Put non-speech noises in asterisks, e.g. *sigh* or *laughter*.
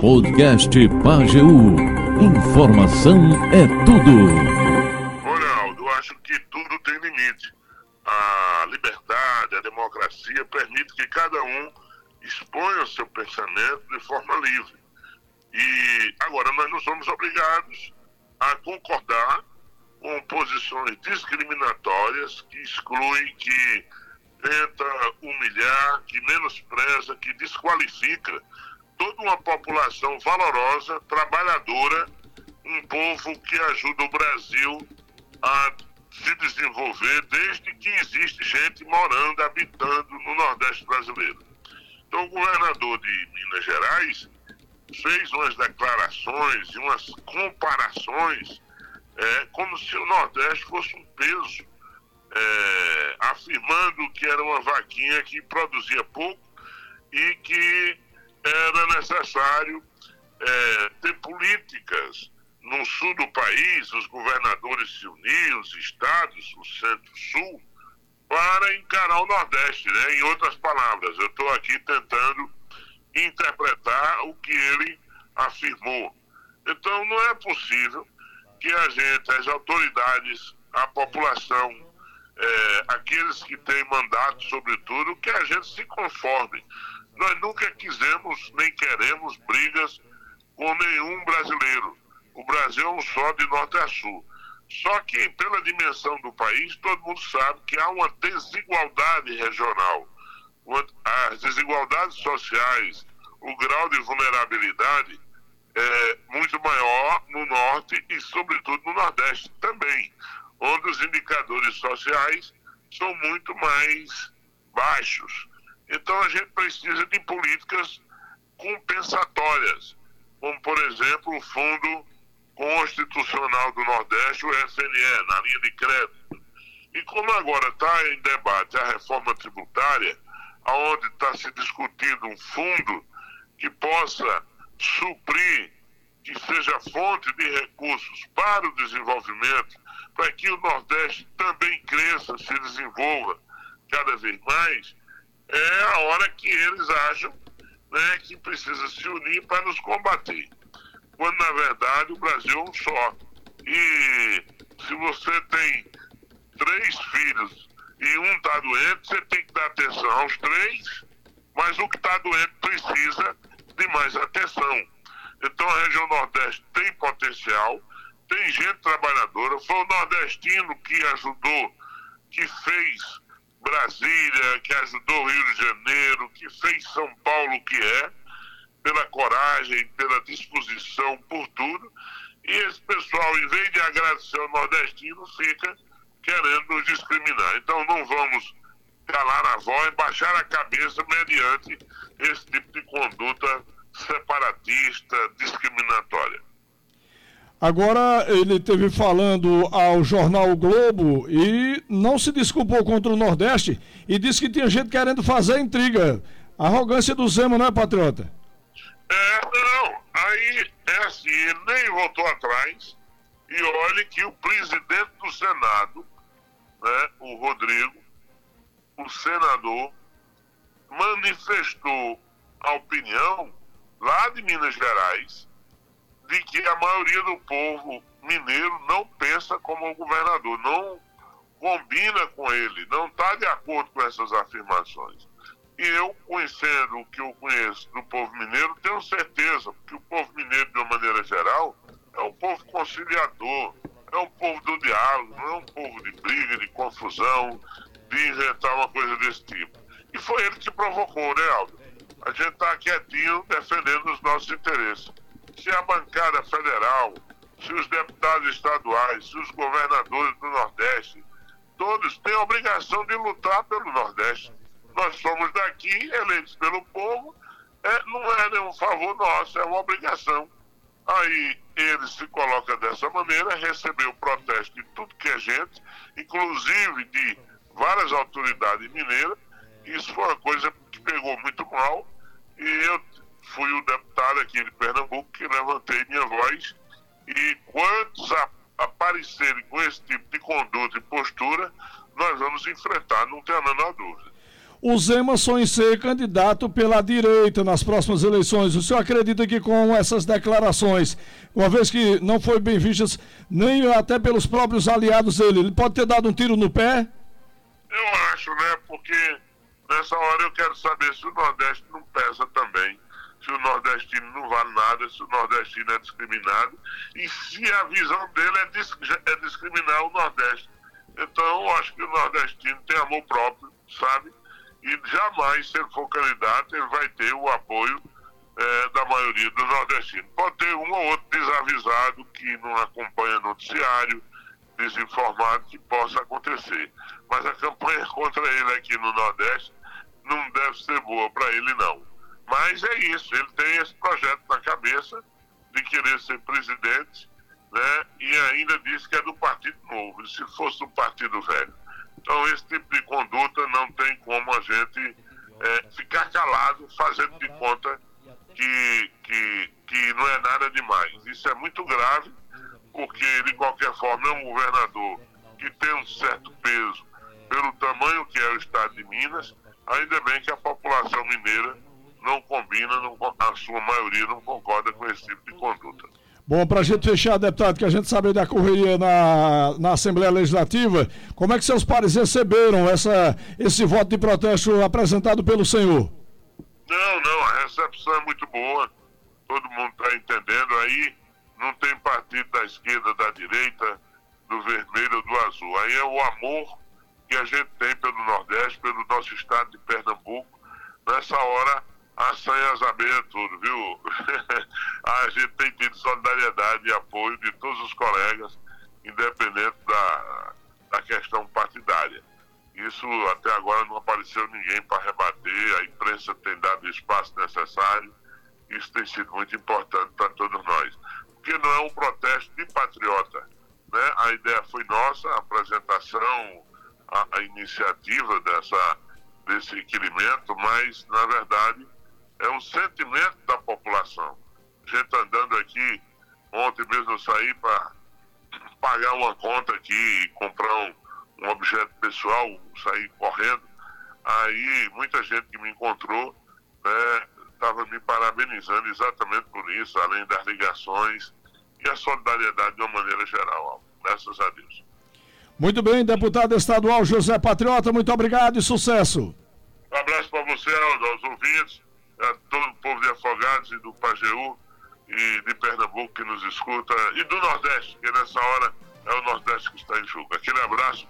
Podcast Pageu. Informação é tudo. Olha, eu acho que tudo tem limite. A liberdade, a democracia permite que cada um exponha o seu pensamento de forma livre. E agora nós não somos obrigados a concordar com posições discriminatórias que excluem, que tenta humilhar, que menospreza, que desqualifica toda uma população valorosa, trabalhadora, um povo que ajuda o Brasil a se desenvolver desde que existe gente morando, habitando no Nordeste brasileiro. Então, o governador de Minas Gerais fez umas declarações e umas comparações é, como se o Nordeste fosse um peso, é, afirmando que era uma vaquinha que produzia pouco e que necessário é, ter políticas no sul do país, os governadores se uniram, os estados, o centro-sul, para encarar o Nordeste, né? Em outras palavras, eu estou aqui tentando interpretar o que ele afirmou. Então, não é possível que a gente, as autoridades, a população, é, aqueles que têm mandato, sobretudo, que a gente se conforme. Nós nunca quisemos nem queremos brigas com nenhum brasileiro. O Brasil é um só de norte a sul. Só que, pela dimensão do país, todo mundo sabe que há uma desigualdade regional. As desigualdades sociais, o grau de vulnerabilidade é muito maior no norte e, sobretudo, no nordeste também, onde os indicadores sociais são muito mais baixos. Então, a gente precisa de políticas compensatórias, como, por exemplo, o Fundo Constitucional do Nordeste, o FNE, na linha de crédito. E como agora está em debate a reforma tributária, onde está se discutindo um fundo que possa suprir, que seja fonte de recursos para o desenvolvimento, para que o Nordeste também cresça, se desenvolva cada vez mais, é a hora que eles acham né, que precisa se unir para nos combater. Quando na verdade o Brasil é um só. E se você tem três filhos e um está doente, você tem que dar atenção aos três, mas o que está doente precisa de mais atenção. Então a região Nordeste tem potencial, tem gente trabalhadora, foi o nordestino que ajudou, que fez Brasília, que ajudou o Rio de Janeiro, que fez São Paulo que é, pela coragem, pela disposição, por tudo. E esse pessoal, em vez de agradecer ao nordestino, fica querendo nos discriminar. Então não vamos calar a voz, baixar a cabeça mediante esse tipo de conduta separatista, discriminatória. Agora ele teve falando ao jornal o Globo e não se desculpou contra o Nordeste e disse que tinha gente querendo fazer intriga. Arrogância do Zema, não é, patriota? É, não. Aí é assim, ele nem voltou atrás. E olhe que o presidente do Senado, né, o Rodrigo, o senador, manifestou a opinião lá de Minas Gerais de que a maioria do povo mineiro não pensa como o governador, não combina com ele, não está de acordo com essas afirmações. E eu, conhecendo o que eu conheço do povo mineiro, tenho certeza que o povo mineiro, de uma maneira geral, é um povo conciliador, é um povo do diálogo, não é um povo de briga, de confusão, de inventar uma coisa desse tipo. E foi ele que provocou, né, Aldo? A gente está quietinho defendendo os nossos interesses. Se a bancada federal, se os deputados estaduais, se os governadores do Nordeste, todos têm a obrigação de lutar pelo Nordeste nós somos daqui, eleitos pelo povo, é, não é nenhum favor nosso, é uma obrigação. Aí ele se coloca dessa maneira, recebeu protesto de tudo que é gente, inclusive de várias autoridades mineiras. Isso foi uma coisa que pegou muito mal. E eu fui o deputado aqui de Pernambuco que levantei minha voz. E quantos a, aparecerem com esse tipo de conduta e postura, nós vamos enfrentar, não tenho a menor dúvida. O Emerson em ser candidato pela direita nas próximas eleições. O senhor acredita que com essas declarações, uma vez que não foi bem vistas nem até pelos próprios aliados dele, ele pode ter dado um tiro no pé? Eu acho, né? Porque nessa hora eu quero saber se o Nordeste não pesa também se o nordestino não vale nada, se o nordestino é discriminado e se a visão dele é, dis é discriminar o Nordeste. Então, eu acho que o nordestino tem amor próprio, sabe? E jamais, se ele for candidato, ele vai ter o apoio é, da maioria dos nordestinos. Pode ter um ou outro desavisado que não acompanha noticiário, desinformado, que possa acontecer. Mas a campanha contra ele aqui no Nordeste não deve ser boa para ele, não. Mas é isso, ele tem esse projeto na cabeça de querer ser presidente, né? E ainda diz que é do Partido Novo, se fosse do Partido Velho. Então, esse tipo de conduta não tem como a gente é, ficar calado, fazendo de conta que, que, que não é nada demais. Isso é muito grave, porque, de qualquer forma, é um governador que tem um certo peso pelo tamanho que é o estado de Minas. Ainda bem que a população mineira não combina, não, a sua maioria não concorda com esse tipo de conduta. Bom, para a gente fechar, deputado, que a gente sabe da correria na, na Assembleia Legislativa, como é que seus pares receberam essa, esse voto de protesto apresentado pelo senhor? Não, não, a recepção é muito boa, todo mundo está entendendo aí, não tem partido da esquerda, da direita, do vermelho ou do azul. Aí é o amor que a gente tem pelo Nordeste, pelo nosso estado de Pernambuco. Nessa hora, a senhas abelhas tudo, viu? *laughs* a gente tem tido solidariedade e apoio de todos os colegas, independente da, da questão partidária. Isso até agora não apareceu ninguém para rebater, a imprensa tem dado o espaço necessário, isso tem sido muito importante para todos nós. Porque não é um protesto de patriota. Né? A ideia foi nossa, a apresentação, a, a iniciativa dessa, desse requerimento, mas, na verdade, é um sentimento da população. Gente andando aqui, ontem mesmo eu saí para pagar uma conta aqui e comprar um, um objeto pessoal, saí correndo. Aí muita gente que me encontrou estava né, me parabenizando exatamente por isso, além das ligações e a solidariedade de uma maneira geral. Graças a Deus. Muito bem, deputado estadual José Patriota, muito obrigado e sucesso. Um abraço para você, aos ouvintes a todo o povo de Afogados e do Pajeú e de Pernambuco que nos escuta e do Nordeste, que nessa hora é o Nordeste que está em jogo. Aquele abraço